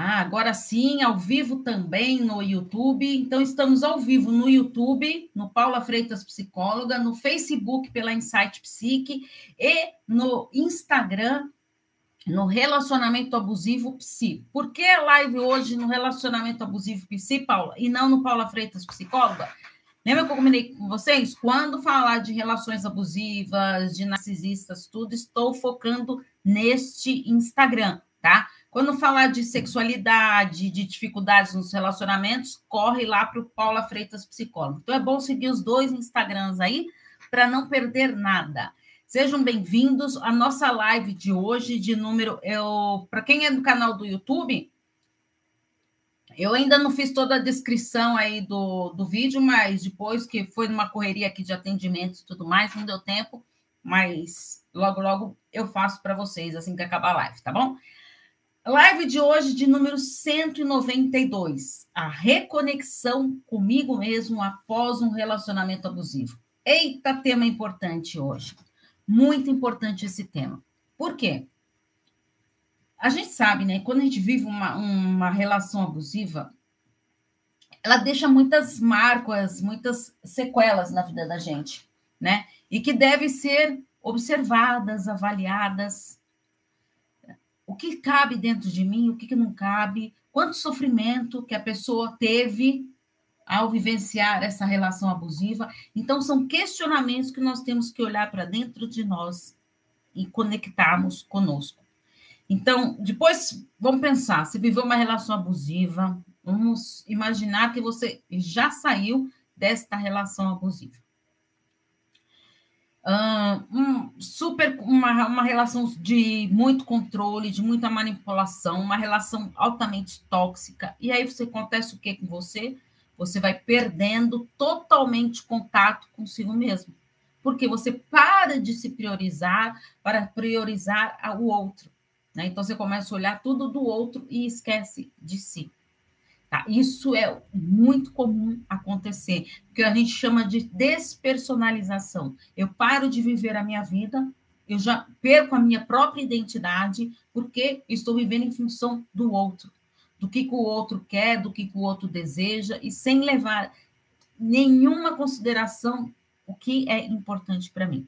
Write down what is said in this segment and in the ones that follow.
Ah, agora sim, ao vivo também no YouTube. Então, estamos ao vivo no YouTube, no Paula Freitas Psicóloga, no Facebook pela Insight Psique e no Instagram, no Relacionamento Abusivo Psi. Por que a live hoje no Relacionamento Abusivo Psi, Paula, e não no Paula Freitas Psicóloga? Lembra que eu combinei com vocês? Quando falar de relações abusivas, de narcisistas, tudo, estou focando neste Instagram, tá? Quando falar de sexualidade, de dificuldades nos relacionamentos, corre lá para o Paula Freitas Psicólogo. Então é bom seguir os dois Instagrams aí para não perder nada. Sejam bem-vindos à nossa live de hoje, de número. Eu, para quem é do canal do YouTube, eu ainda não fiz toda a descrição aí do, do vídeo, mas depois que foi numa correria aqui de atendimento e tudo mais, não deu tempo, mas logo, logo eu faço para vocês assim que acabar a live, tá bom? Live de hoje de número 192, a reconexão comigo mesmo após um relacionamento abusivo. Eita, tema importante hoje. Muito importante esse tema. Por quê? a gente sabe, né? Quando a gente vive uma, uma relação abusiva, ela deixa muitas marcas, muitas sequelas na vida da gente, né? E que devem ser observadas, avaliadas. O que cabe dentro de mim, o que, que não cabe, quanto sofrimento que a pessoa teve ao vivenciar essa relação abusiva. Então, são questionamentos que nós temos que olhar para dentro de nós e conectarmos conosco. Então, depois, vamos pensar, se viveu uma relação abusiva, vamos imaginar que você já saiu desta relação abusiva. Um, super uma, uma relação de muito controle, de muita manipulação, uma relação altamente tóxica. E aí você acontece o que com você? Você vai perdendo totalmente contato consigo mesmo. Porque você para de se priorizar para priorizar o outro. Né? Então, você começa a olhar tudo do outro e esquece de si. Tá? Isso é muito comum acontecer, porque a gente chama de despersonalização. Eu paro de viver a minha vida, eu já perco a minha própria identidade, porque estou vivendo em função do outro, do que, que o outro quer, do que, que o outro deseja, e sem levar nenhuma consideração o que é importante para mim.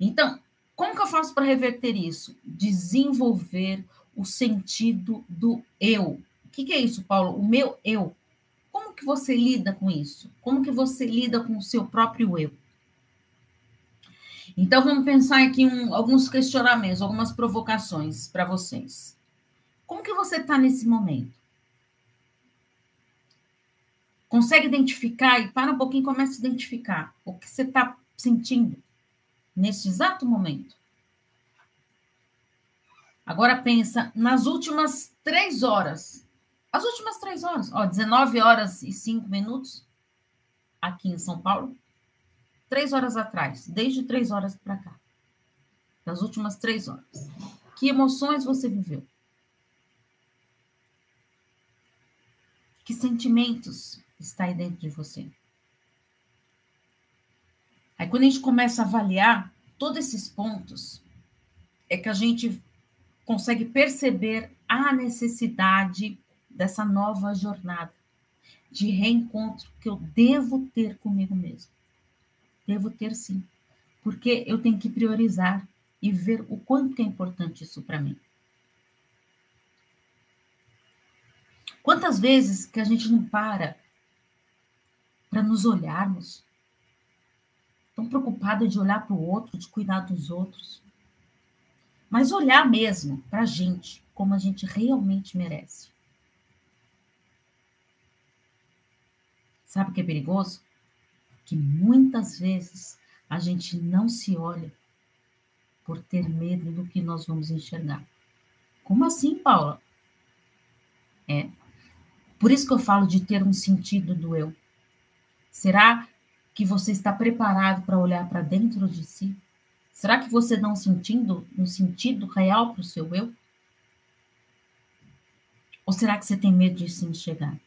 Então, como que eu faço para reverter isso? Desenvolver o sentido do eu. O que, que é isso, Paulo? O meu eu. Como que você lida com isso? Como que você lida com o seu próprio eu? Então, vamos pensar aqui um, alguns questionamentos, algumas provocações para vocês. Como que você está nesse momento? Consegue identificar e para um pouquinho começa a identificar o que você está sentindo neste exato momento. Agora pensa nas últimas três horas. As últimas três horas, ó, 19 horas e 5 minutos aqui em São Paulo. Três horas atrás, desde três horas para cá. Das últimas três horas. Que emoções você viveu? Que sentimentos está aí dentro de você? Aí, quando a gente começa a avaliar todos esses pontos, é que a gente consegue perceber a necessidade dessa nova jornada de reencontro que eu devo ter comigo mesmo. Devo ter sim, porque eu tenho que priorizar e ver o quanto é importante isso para mim. Quantas vezes que a gente não para para nos olharmos, tão preocupada de olhar para o outro, de cuidar dos outros. Mas olhar mesmo para a gente, como a gente realmente merece. Sabe o que é perigoso? Que muitas vezes a gente não se olha por ter medo do que nós vamos enxergar. Como assim, Paula? É. Por isso que eu falo de ter um sentido do eu. Será que você está preparado para olhar para dentro de si? Será que você não sentindo no sentido real para o seu eu? Ou será que você tem medo de se enxergar?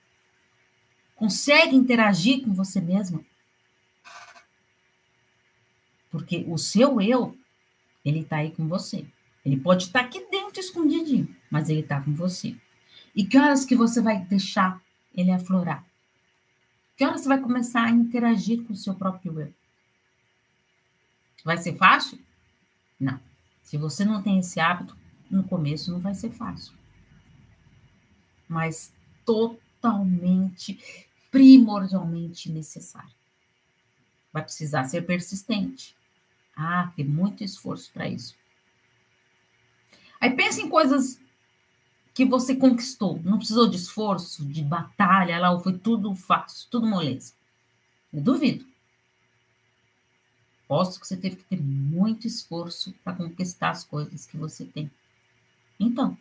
Consegue interagir com você mesmo? Porque o seu eu, ele está aí com você. Ele pode estar tá aqui dentro escondidinho, mas ele está com você. E que horas que você vai deixar ele aflorar? Que horas você vai começar a interagir com o seu próprio eu? Vai ser fácil? Não. Se você não tem esse hábito, no começo não vai ser fácil. Mas totalmente, primordialmente necessário. Vai precisar ser persistente. Ah, tem muito esforço para isso. Aí pense em coisas que você conquistou. Não precisou de esforço, de batalha, lá foi tudo fácil, tudo moleza. Eu duvido. Posso que você teve que ter muito esforço para conquistar as coisas que você tem. Então,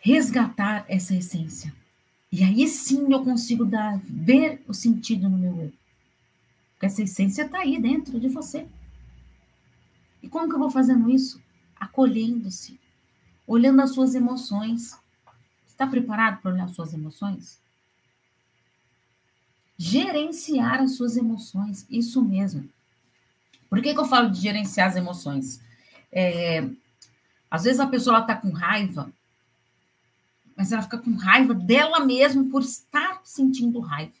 resgatar essa essência. E aí sim eu consigo dar, ver o sentido no meu eu. Porque essa essência está aí dentro de você. E como que eu vou fazendo isso? Acolhendo-se, olhando as suas emoções. Está preparado para olhar as suas emoções? Gerenciar as suas emoções, isso mesmo. Por que, que eu falo de gerenciar as emoções? É, às vezes a pessoa está com raiva, mas ela fica com raiva dela mesma por estar sentindo raiva.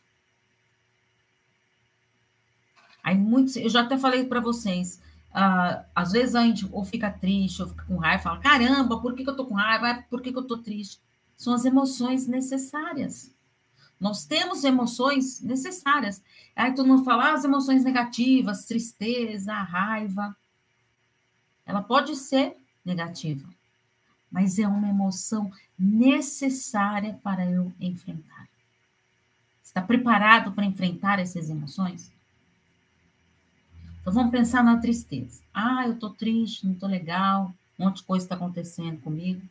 Aí muitos, eu já até falei para vocês, uh, às vezes a gente ou fica triste, ou fica com raiva, fala, caramba, por que, que eu tô com raiva? Por que, que eu tô triste? São as emoções necessárias. Nós temos emoções necessárias. Aí todo mundo fala ah, as emoções negativas, tristeza, raiva. Ela pode ser negativa, mas é uma emoção necessária para eu enfrentar. Está preparado para enfrentar essas emoções? Então vamos pensar na tristeza. Ah, eu estou triste, não estou legal, um monte de coisa está acontecendo comigo.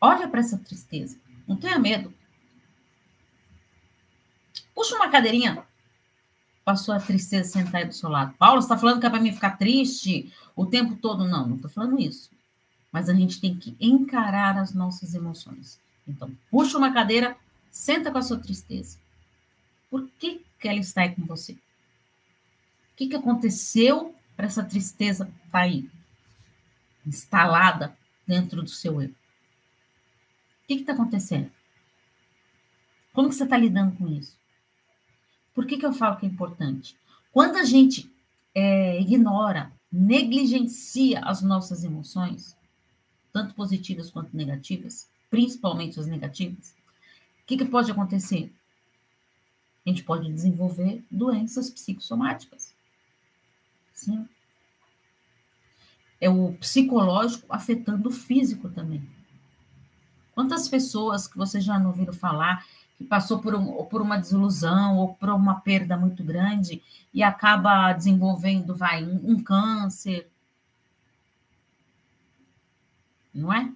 Olha para essa tristeza, não tenha medo. Puxa uma cadeirinha para sua tristeza sentar aí do seu lado. Paulo, está falando que é para mim ficar triste o tempo todo? Não, não estou falando isso. Mas a gente tem que encarar as nossas emoções. Então, puxa uma cadeira, senta com a sua tristeza. Por que, que ela está aí com você? O que, que aconteceu para essa tristeza estar tá aí, instalada dentro do seu eu? O que está acontecendo? Como que você está lidando com isso? Por que, que eu falo que é importante? Quando a gente é, ignora, negligencia as nossas emoções, tanto positivas quanto negativas, principalmente as negativas, o que, que pode acontecer? A gente pode desenvolver doenças psicossomáticas. Sim. É o psicológico afetando o físico também. Quantas pessoas que vocês já não ouviram falar que passou por, um, por uma desilusão ou por uma perda muito grande e acaba desenvolvendo, vai, um, um câncer. Não é?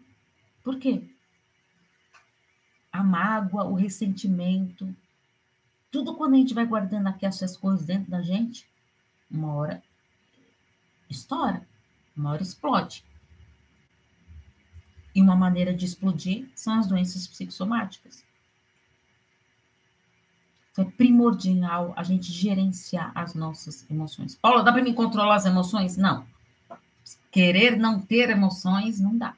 Por quê? A mágoa, o ressentimento, tudo quando a gente vai guardando aqui essas coisas dentro da gente, uma hora estoura, uma hora explode. E uma maneira de explodir são as doenças psicossomáticas. Então, é primordial a gente gerenciar as nossas emoções. Paula, dá para me controlar as emoções? Não. Querer não ter emoções não dá.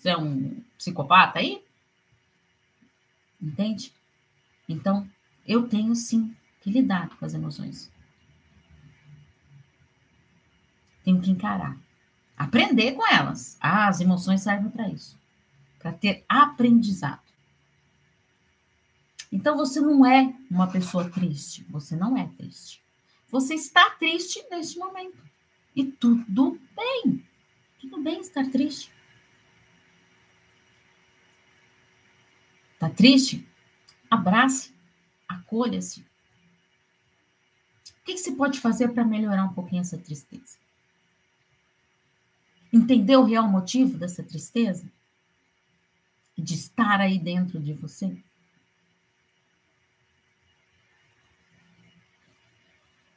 Você é um psicopata aí? Entende? Então, eu tenho sim que lidar com as emoções. Tenho que encarar. Aprender com elas. Ah, as emoções servem para isso. Para ter aprendizado. Então você não é uma pessoa triste, você não é triste. Você está triste neste momento. E tudo bem. Tudo bem estar triste. Está triste? Abrace, acolha-se. O que, que você pode fazer para melhorar um pouquinho essa tristeza? Entender o real motivo dessa tristeza? De estar aí dentro de você?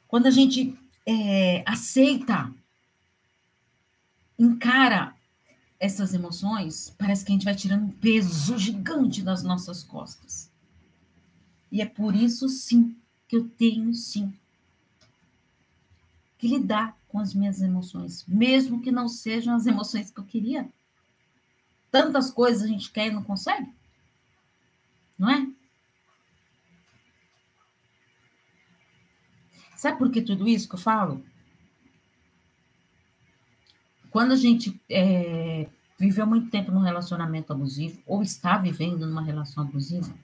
Quando a gente é, aceita, encara essas emoções, parece que a gente vai tirando um peso gigante das nossas costas. E é por isso, sim, que eu tenho, sim, que lidar com as minhas emoções, mesmo que não sejam as emoções que eu queria. Tantas coisas a gente quer e não consegue. Não é? Sabe por que tudo isso que eu falo? Quando a gente é, viveu muito tempo num relacionamento abusivo, ou está vivendo numa relação abusiva,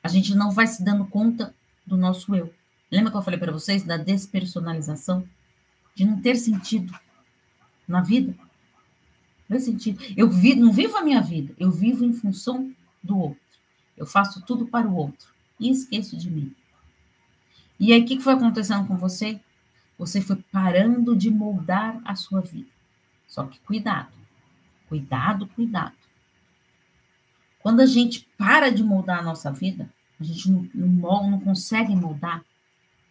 a gente não vai se dando conta do nosso eu. Lembra que eu falei para vocês da despersonalização? De não ter sentido na vida? Não tem sentido. Eu vi, não vivo a minha vida, eu vivo em função do outro. Eu faço tudo para o outro e esqueço de mim. E aí, o que foi acontecendo com você? Você foi parando de moldar a sua vida. Só que cuidado, cuidado, cuidado. Quando a gente para de moldar a nossa vida, a gente não, não, não consegue moldar,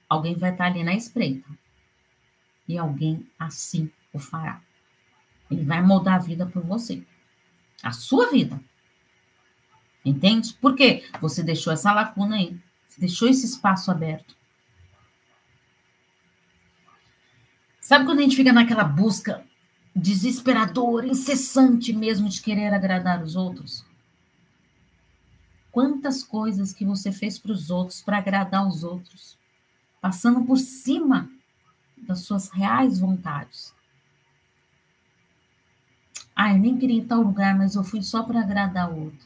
alguém vai estar ali na espreita. E alguém assim o fará. Ele vai moldar a vida por você. A sua vida. Entende? Por quê? Você deixou essa lacuna aí. Você deixou esse espaço aberto. Sabe quando a gente fica naquela busca desesperadora, incessante mesmo de querer agradar os outros? Quantas coisas que você fez para os outros, para agradar os outros, passando por cima das suas reais vontades. Ah, eu nem queria ir em tal lugar, mas eu fui só para agradar o outro.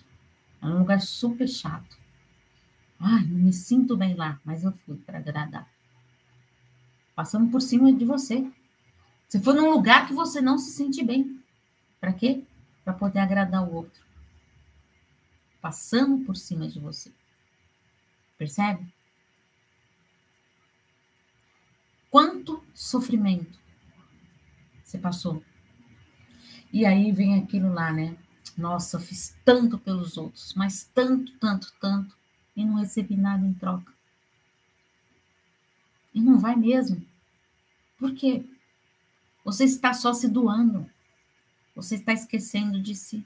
É um lugar super chato. Ai, não me sinto bem lá, mas eu fui para agradar passando por cima de você. Você foi num lugar que você não se sente bem. Para quê? Para poder agradar o outro. Passando por cima de você. Percebe? Quanto sofrimento você passou. E aí vem aquilo lá, né? Nossa, fiz tanto pelos outros, mas tanto, tanto, tanto, e não recebi nada em troca. E não vai mesmo. Por quê? Você está só se doando. Você está esquecendo de si.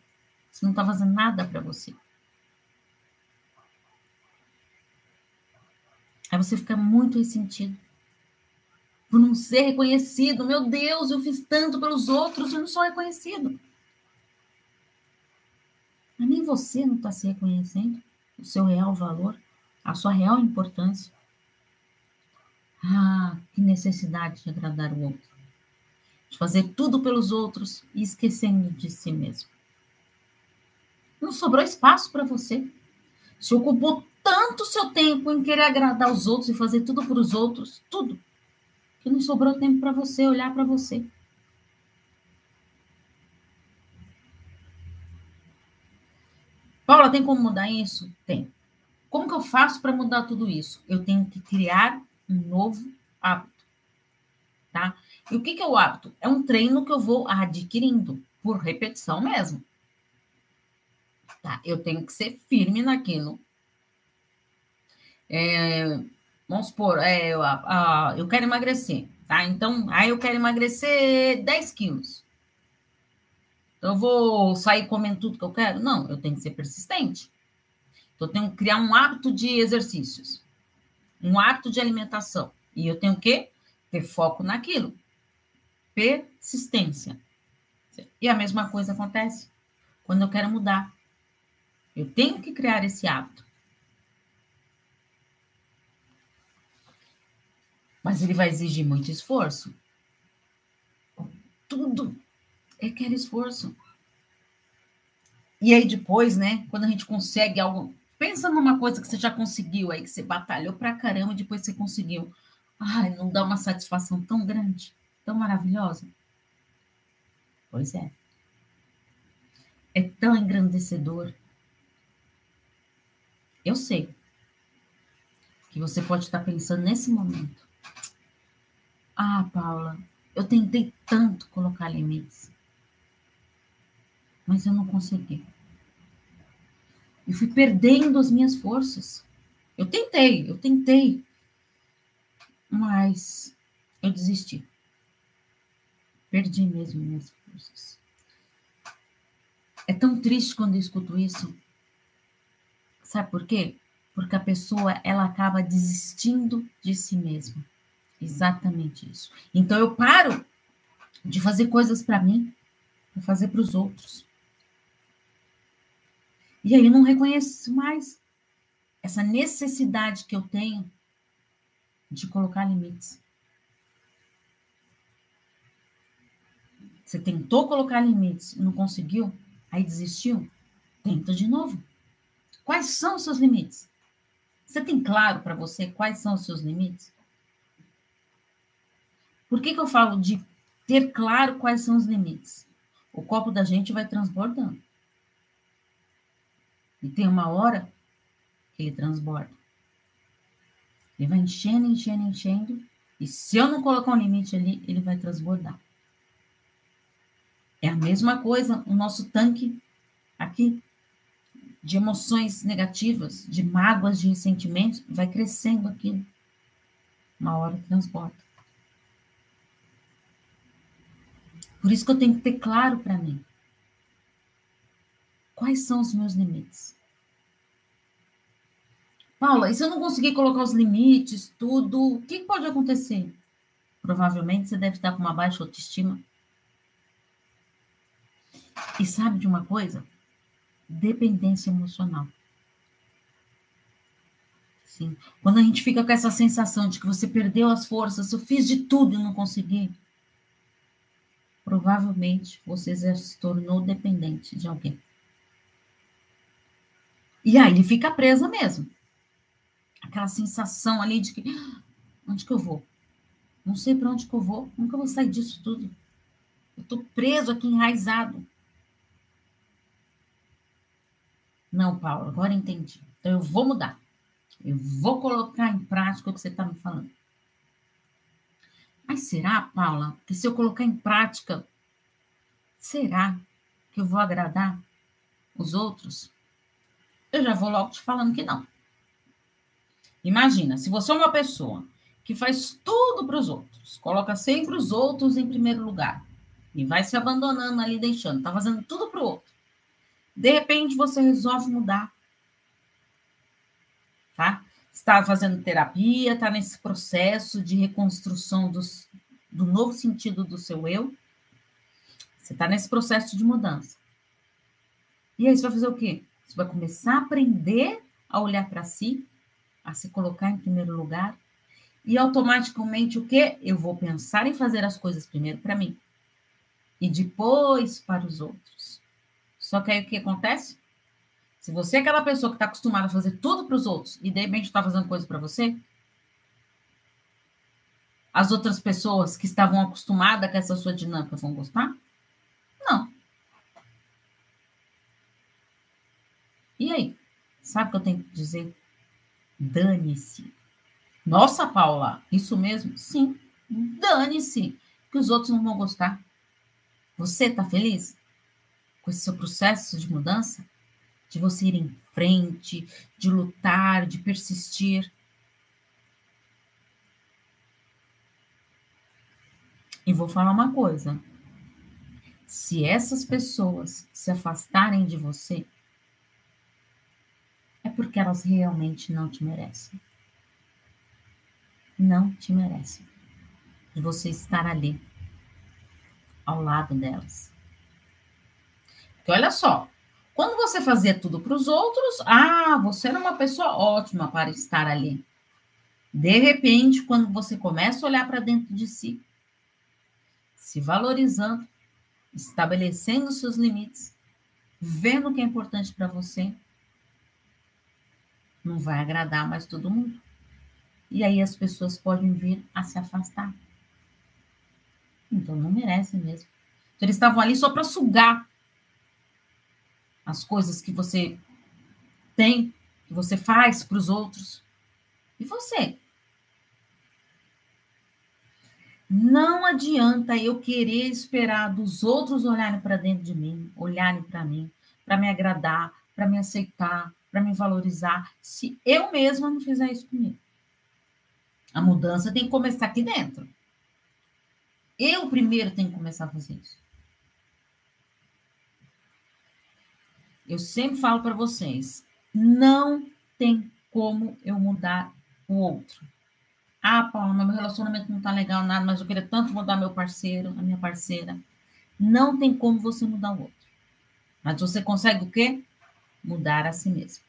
Você não está fazendo nada para você. Aí você fica muito ressentido por não ser reconhecido. Meu Deus, eu fiz tanto pelos outros e não sou reconhecido. Mas nem você não está se reconhecendo o seu real valor, a sua real importância. Ah, que necessidade de agradar o outro, de fazer tudo pelos outros e esquecendo de si mesmo. Não sobrou espaço para você. Se ocupou tanto seu tempo em querer agradar os outros e fazer tudo para os outros, tudo, que não sobrou tempo para você olhar para você. Paula, tem como mudar isso? Tem. Como que eu faço para mudar tudo isso? Eu tenho que criar um novo hábito, tá? E o que, que é o hábito? É um treino que eu vou adquirindo por repetição mesmo. Tá? Eu tenho que ser firme naquilo. É, vamos supor, é, eu, a, eu quero emagrecer, tá? Então, aí eu quero emagrecer 10 quilos. Eu vou sair comendo tudo que eu quero? Não, eu tenho que ser persistente. Então, eu tenho que criar um hábito de exercícios um hábito de alimentação. E eu tenho que ter foco naquilo. Persistência. E a mesma coisa acontece quando eu quero mudar. Eu tenho que criar esse hábito. Mas ele vai exigir muito esforço. Tudo requer esforço. E aí depois, né, quando a gente consegue algo Pensa numa coisa que você já conseguiu aí, que você batalhou pra caramba e depois você conseguiu. Ai, não dá uma satisfação tão grande, tão maravilhosa? Pois é. É tão engrandecedor. Eu sei que você pode estar pensando nesse momento. Ah, Paula, eu tentei tanto colocar limites, mas eu não consegui. E fui perdendo as minhas forças. Eu tentei, eu tentei. Mas eu desisti. Perdi mesmo minhas forças. É tão triste quando eu escuto isso. Sabe por quê? Porque a pessoa ela acaba desistindo de si mesma. Exatamente isso. Então eu paro de fazer coisas para mim, para fazer para os outros. E aí eu não reconheço mais essa necessidade que eu tenho de colocar limites. Você tentou colocar limites não conseguiu, aí desistiu? Tenta de novo. Quais são os seus limites? Você tem claro para você quais são os seus limites? Por que, que eu falo de ter claro quais são os limites? O copo da gente vai transbordando. E tem uma hora que ele transborda. Ele vai enchendo, enchendo, enchendo. E se eu não colocar um limite ali, ele vai transbordar. É a mesma coisa o nosso tanque aqui de emoções negativas, de mágoas, de ressentimentos, vai crescendo aquilo. Uma hora transborda. Por isso que eu tenho que ter claro para mim. Quais são os meus limites? Paula, e se eu não conseguir colocar os limites, tudo, o que pode acontecer? Provavelmente você deve estar com uma baixa autoestima. E sabe de uma coisa? Dependência emocional. Sim. Quando a gente fica com essa sensação de que você perdeu as forças, eu fiz de tudo e não consegui, provavelmente você já se tornou dependente de alguém. E aí ele fica presa mesmo. Aquela sensação ali de que ah, onde que eu vou? Não sei para onde que eu vou, nunca vou sair disso tudo. Eu estou preso aqui, enraizado. Não, Paulo, agora entendi. Então eu vou mudar. Eu vou colocar em prática o que você está me falando. Mas será, Paula, que se eu colocar em prática, será que eu vou agradar os outros? Eu já vou logo te falando que não. Imagina, se você é uma pessoa que faz tudo para os outros, coloca sempre os outros em primeiro lugar e vai se abandonando ali, deixando, tá fazendo tudo para o outro. De repente você resolve mudar. Tá? Está fazendo terapia, está nesse processo de reconstrução dos, do novo sentido do seu eu. Você está nesse processo de mudança. E aí você vai fazer o quê? Você vai começar a aprender a olhar para si, a se colocar em primeiro lugar. E automaticamente o quê? Eu vou pensar em fazer as coisas primeiro para mim e depois para os outros. Só que aí o que acontece? Se você é aquela pessoa que está acostumada a fazer tudo para os outros e de repente está fazendo coisa para você, as outras pessoas que estavam acostumadas com essa sua dinâmica vão gostar? Não. E aí? Sabe o que eu tenho que dizer? Dane-se. Nossa, Paula, isso mesmo? Sim, dane-se, que os outros não vão gostar. Você está feliz? com esse seu processo de mudança, de você ir em frente, de lutar, de persistir. E vou falar uma coisa: se essas pessoas se afastarem de você, porque elas realmente não te merecem. Não te merecem. De você estar ali, ao lado delas. Porque olha só, quando você fazia tudo para os outros, ah, você era uma pessoa ótima para estar ali. De repente, quando você começa a olhar para dentro de si, se valorizando, estabelecendo seus limites, vendo o que é importante para você, não vai agradar mais todo mundo. E aí as pessoas podem vir a se afastar. Então não merecem mesmo. Então, eles estavam ali só para sugar as coisas que você tem, que você faz para os outros. E você? Não adianta eu querer esperar dos outros olharem para dentro de mim, olharem para mim, para me agradar, para me aceitar, para me valorizar, se eu mesma não fizer isso comigo. A mudança tem que começar aqui dentro. Eu primeiro tenho que começar a fazer isso. Eu sempre falo para vocês, não tem como eu mudar o outro. Ah, Paula, meu relacionamento não tá legal, nada, mas eu queria tanto mudar meu parceiro, a minha parceira. Não tem como você mudar o outro. Mas você consegue o quê? Mudar a si mesmo.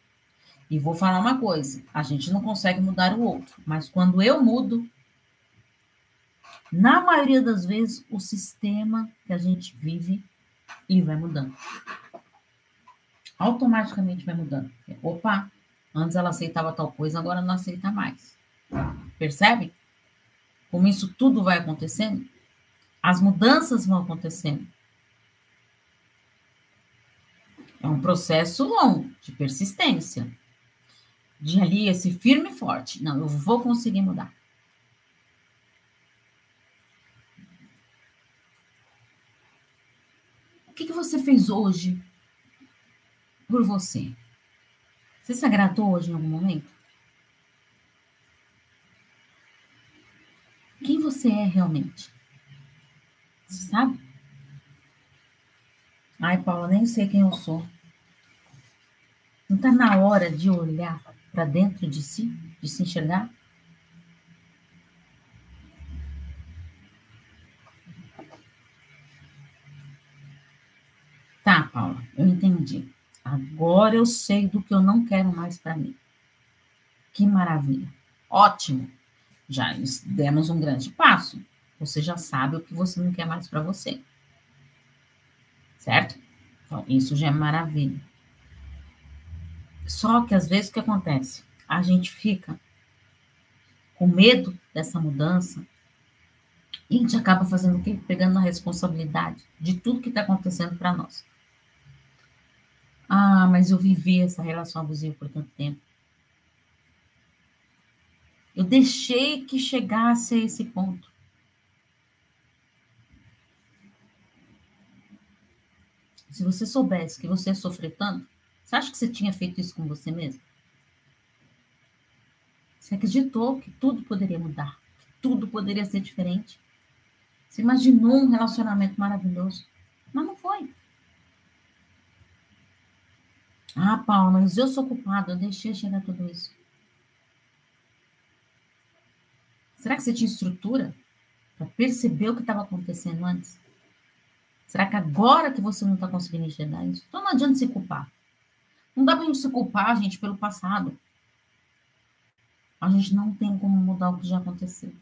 E vou falar uma coisa: a gente não consegue mudar o outro, mas quando eu mudo, na maioria das vezes, o sistema que a gente vive, ele vai mudando. Automaticamente vai mudando. Opa, antes ela aceitava tal coisa, agora não aceita mais. Percebe? Como isso tudo vai acontecendo? As mudanças vão acontecendo. É um processo longo, de persistência. De ali, esse firme e forte. Não, eu vou conseguir mudar. O que, que você fez hoje por você? Você se agradou hoje em algum momento? Quem você é realmente? Você sabe? Ai, Paula, nem sei quem eu sou. Não está na hora de olhar para dentro de si, de se enxergar? Tá, Paula, eu entendi. Agora eu sei do que eu não quero mais para mim. Que maravilha. Ótimo. Já demos um grande passo. Você já sabe o que você não quer mais para você. Certo? Então, isso já é maravilha. Só que às vezes o que acontece? A gente fica com medo dessa mudança e a gente acaba fazendo o quê? Pegando a responsabilidade de tudo que está acontecendo para nós. Ah, mas eu vivi essa relação abusiva por tanto tempo. Eu deixei que chegasse a esse ponto. Se você soubesse que você ia sofrer tanto, você acha que você tinha feito isso com você mesmo? Você acreditou que tudo poderia mudar, que tudo poderia ser diferente? Você imaginou um relacionamento maravilhoso, mas não foi. Ah, Paulo, mas eu sou culpada, eu deixei chegar tudo isso. Será que você tinha estrutura para perceber o que estava acontecendo antes? Será que agora que você não está conseguindo enxergar isso? Então não adianta se culpar. Não dá para a gente se culpar, gente, pelo passado. A gente não tem como mudar o que já aconteceu.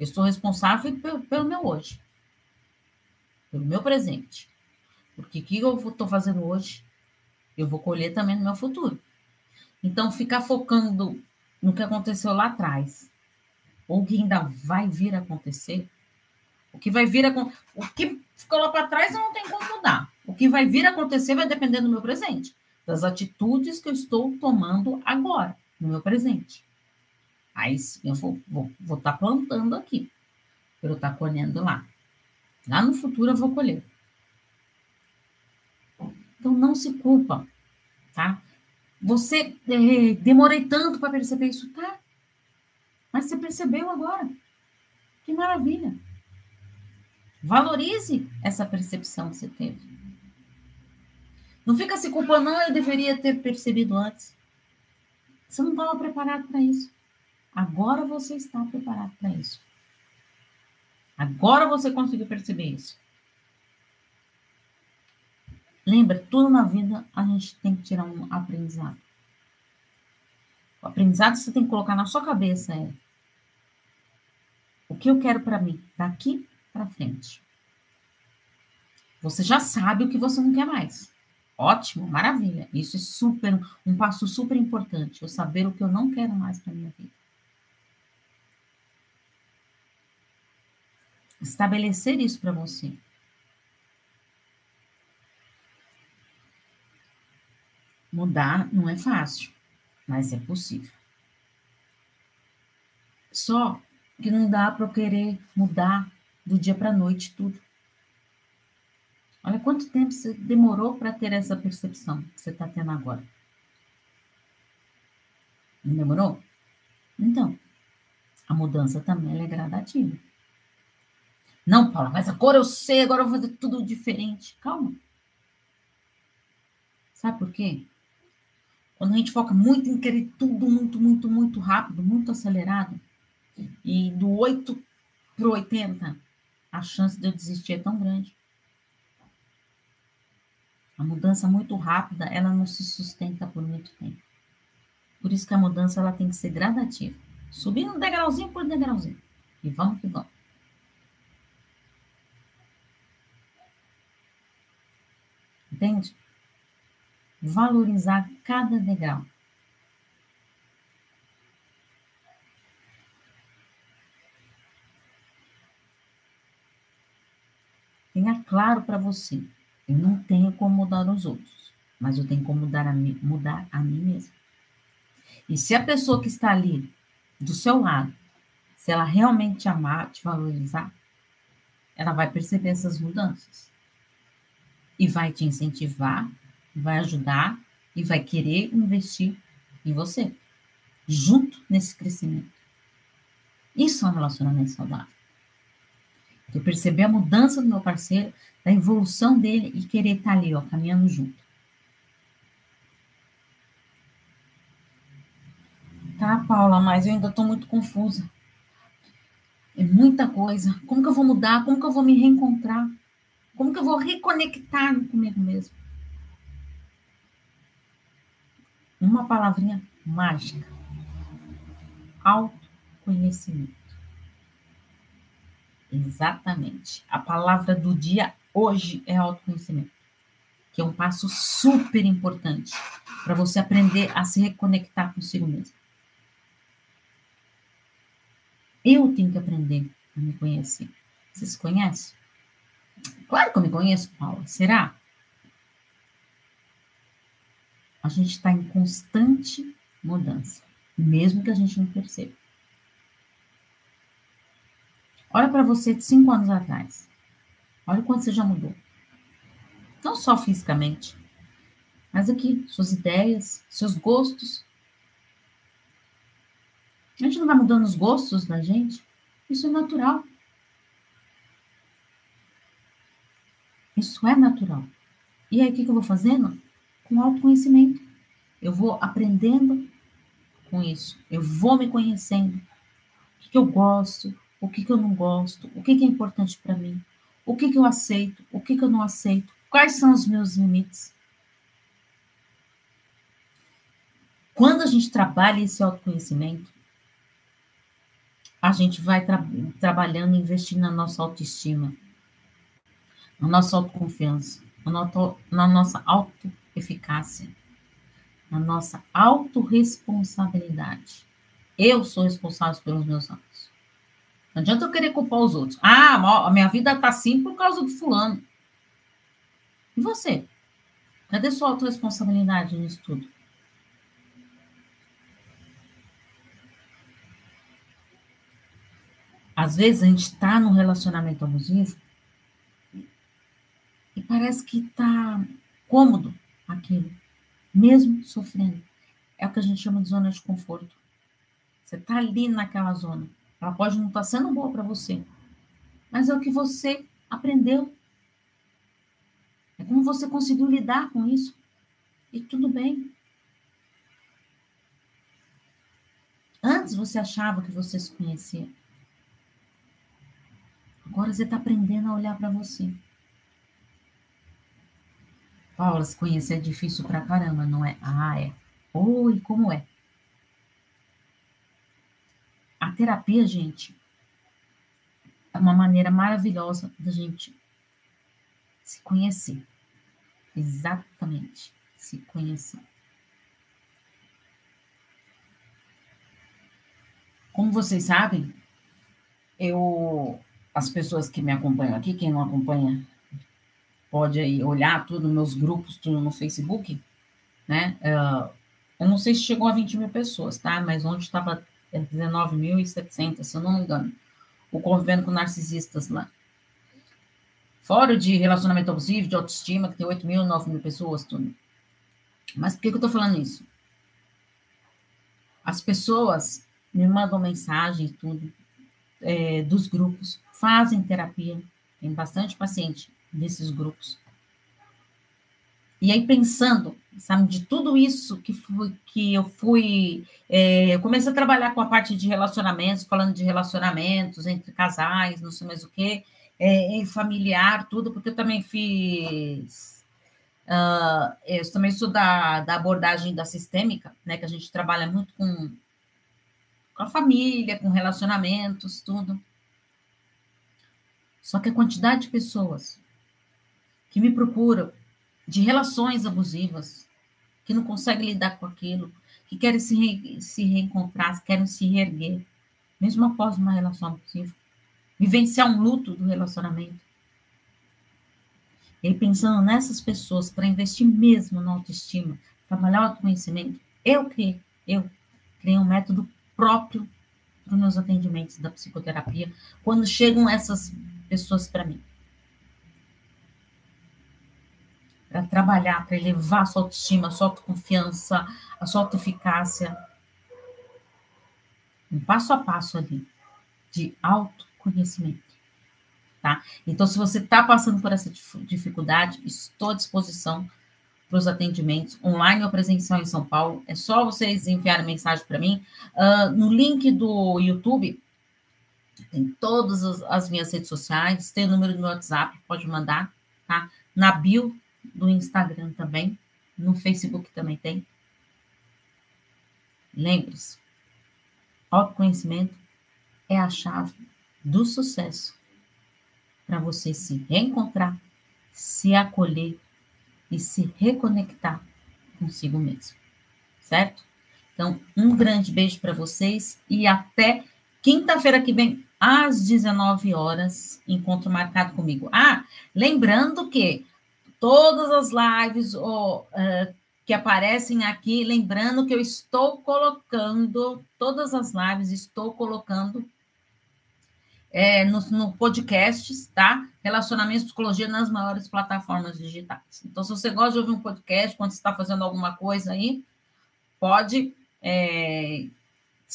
Eu sou responsável pelo, pelo meu hoje, pelo meu presente. Porque o que eu estou fazendo hoje, eu vou colher também no meu futuro. Então, ficar focando no que aconteceu lá atrás, ou que ainda vai vir a acontecer. O que vai vir a, o que ficou lá para trás eu não tem como mudar. O que vai vir a acontecer vai depender do meu presente, das atitudes que eu estou tomando agora, no meu presente. Aí sim, eu vou estar vou, vou tá plantando aqui, para eu estar tá colhendo lá. Lá no futuro eu vou colher. Então não se culpa, tá? Você eh, demorei tanto para perceber isso, tá? Mas você percebeu agora. Que maravilha. Valorize essa percepção que você teve. Não fica se culpando, não, eu deveria ter percebido antes. Você não estava preparado para isso. Agora você está preparado para isso. Agora você conseguiu perceber isso. Lembra, tudo na vida a gente tem que tirar um aprendizado. O aprendizado você tem que colocar na sua cabeça é o que eu quero para mim daqui para frente. Você já sabe o que você não quer mais. Ótimo, maravilha. Isso é super um passo super importante, eu saber o que eu não quero mais para minha vida. Estabelecer isso para você. Mudar não é fácil, mas é possível. Só que não dá para eu querer mudar do dia para noite tudo. Olha quanto tempo você demorou para ter essa percepção que você está tendo agora. Não demorou? Então, a mudança também é gradativa. Não, Paula, mas agora eu sei, agora eu vou fazer tudo diferente. Calma. Sabe por quê? Quando a gente foca muito em querer tudo muito, muito, muito rápido, muito acelerado, E do 8 para o 80, a chance de eu desistir é tão grande. A mudança muito rápida, ela não se sustenta por muito tempo. Por isso que a mudança ela tem que ser gradativa, subindo degrauzinho por degrauzinho. E vamos que vamos. Entende? Valorizar cada degrau. Tenha claro para você, eu não tenho como mudar os outros, mas eu tenho como mudar a, mim, mudar a mim mesmo. E se a pessoa que está ali do seu lado, se ela realmente te amar, te valorizar, ela vai perceber essas mudanças. E vai te incentivar, vai ajudar e vai querer investir em você, junto nesse crescimento. Isso é um relacionamento saudável. Eu perceber a mudança do meu parceiro, da evolução dele e querer estar ali, ó, caminhando junto. Tá, Paula, mas eu ainda estou muito confusa. É muita coisa. Como que eu vou mudar? Como que eu vou me reencontrar? Como que eu vou reconectar comigo mesmo? Uma palavrinha mágica. Autoconhecimento. Exatamente. A palavra do dia hoje é autoconhecimento, que é um passo super importante para você aprender a se reconectar consigo mesmo. Eu tenho que aprender a me conhecer. Você se conhece? Claro que eu me conheço, Paula. Será? A gente está em constante mudança, mesmo que a gente não perceba. Olha para você de cinco anos atrás. Olha o quanto você já mudou. Não só fisicamente, mas aqui, suas ideias, seus gostos. A gente não vai mudando os gostos da gente. Isso é natural. Isso é natural. E aí, o que, eu vou fazendo? Com autoconhecimento. Eu vou aprendendo com isso. Eu vou me conhecendo. O que, eu gosto, o que, que eu não gosto, o que, que é importante para mim, o que, que eu aceito, o que, que eu não aceito, quais são os meus limites. Quando a gente trabalha esse autoconhecimento, a gente vai tra trabalhando, investindo na nossa autoestima, na nossa autoconfiança, na, noto, na nossa autoeficácia, na nossa autorresponsabilidade. Eu sou responsável pelos meus atos. Não adianta eu querer culpar os outros. Ah, a minha vida tá assim por causa do fulano. E você? Cadê sua autorresponsabilidade nisso tudo? Às vezes a gente está num relacionamento abusivo e parece que está cômodo aquilo, mesmo sofrendo. É o que a gente chama de zona de conforto. Você está ali naquela zona. Ela pode não estar tá sendo boa para você, mas é o que você aprendeu. É como você conseguiu lidar com isso. E tudo bem. Antes você achava que você se conhecia. Agora você está aprendendo a olhar para você. Paula, se conhecer é difícil pra caramba, não é? Ah, é. Oi, como é? A terapia, gente, é uma maneira maravilhosa da gente se conhecer. Exatamente, se conhecer. Como vocês sabem, eu as pessoas que me acompanham aqui, quem não acompanha, pode aí olhar tudo, meus grupos, tudo no Facebook, né? Uh, eu não sei se chegou a 20 mil pessoas, tá? Mas ontem estava 19.700, se eu não me engano. O Convivendo com Narcisistas lá. Fora de relacionamento abusivo, de autoestima, que tem 8 mil, 9 mil pessoas, tudo. Mas por que, que eu tô falando isso? As pessoas me mandam mensagens, tudo, é, dos grupos, fazem terapia, tem bastante paciente desses grupos. E aí, pensando, sabe, de tudo isso que, fui, que eu fui. É, eu comecei a trabalhar com a parte de relacionamentos, falando de relacionamentos entre casais, não sei mais o quê, é, familiar, tudo, porque eu também fiz. Uh, eu também sou da, da abordagem da sistêmica, né? Que a gente trabalha muito com, com a família, com relacionamentos, tudo. Só que a quantidade de pessoas que me procuram de relações abusivas, que não conseguem lidar com aquilo, que querem se, re, se reencontrar, querem se reerguer, mesmo após uma relação abusiva, vivenciar um luto do relacionamento. E pensando nessas pessoas para investir mesmo na autoestima, trabalhar o autoconhecimento, eu criei, eu criei um método próprio para os meus atendimentos da psicoterapia, quando chegam essas pessoas para mim. Para trabalhar, para elevar a sua autoestima, a sua autoconfiança, a sua autoeficácia. Um passo a passo ali de autoconhecimento. Tá? Então, se você está passando por essa dificuldade, estou à disposição para os atendimentos online ou presencial em São Paulo. É só vocês enviarem mensagem para mim. Uh, no link do YouTube, tem todas as minhas redes sociais, tem o número do meu WhatsApp, pode mandar, tá? Na bio do Instagram também, no Facebook também tem. Lembre-se, autoconhecimento é a chave do sucesso para você se reencontrar, se acolher e se reconectar consigo mesmo, certo? Então, um grande beijo para vocês e até quinta-feira que vem, às 19 horas, encontro marcado comigo. Ah, lembrando que todas as lives oh, uh, que aparecem aqui, lembrando que eu estou colocando, todas as lives, estou colocando é, no, no podcast, tá? Relacionamento e psicologia nas maiores plataformas digitais. Então, se você gosta de ouvir um podcast quando você está fazendo alguma coisa aí, pode é,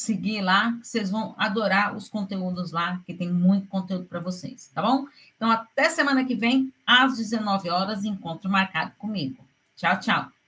seguir lá, que vocês vão adorar os conteúdos lá, que tem muito conteúdo para vocês, tá bom? Então, até semana que vem, às 19 horas, encontro marcado comigo. Tchau, tchau.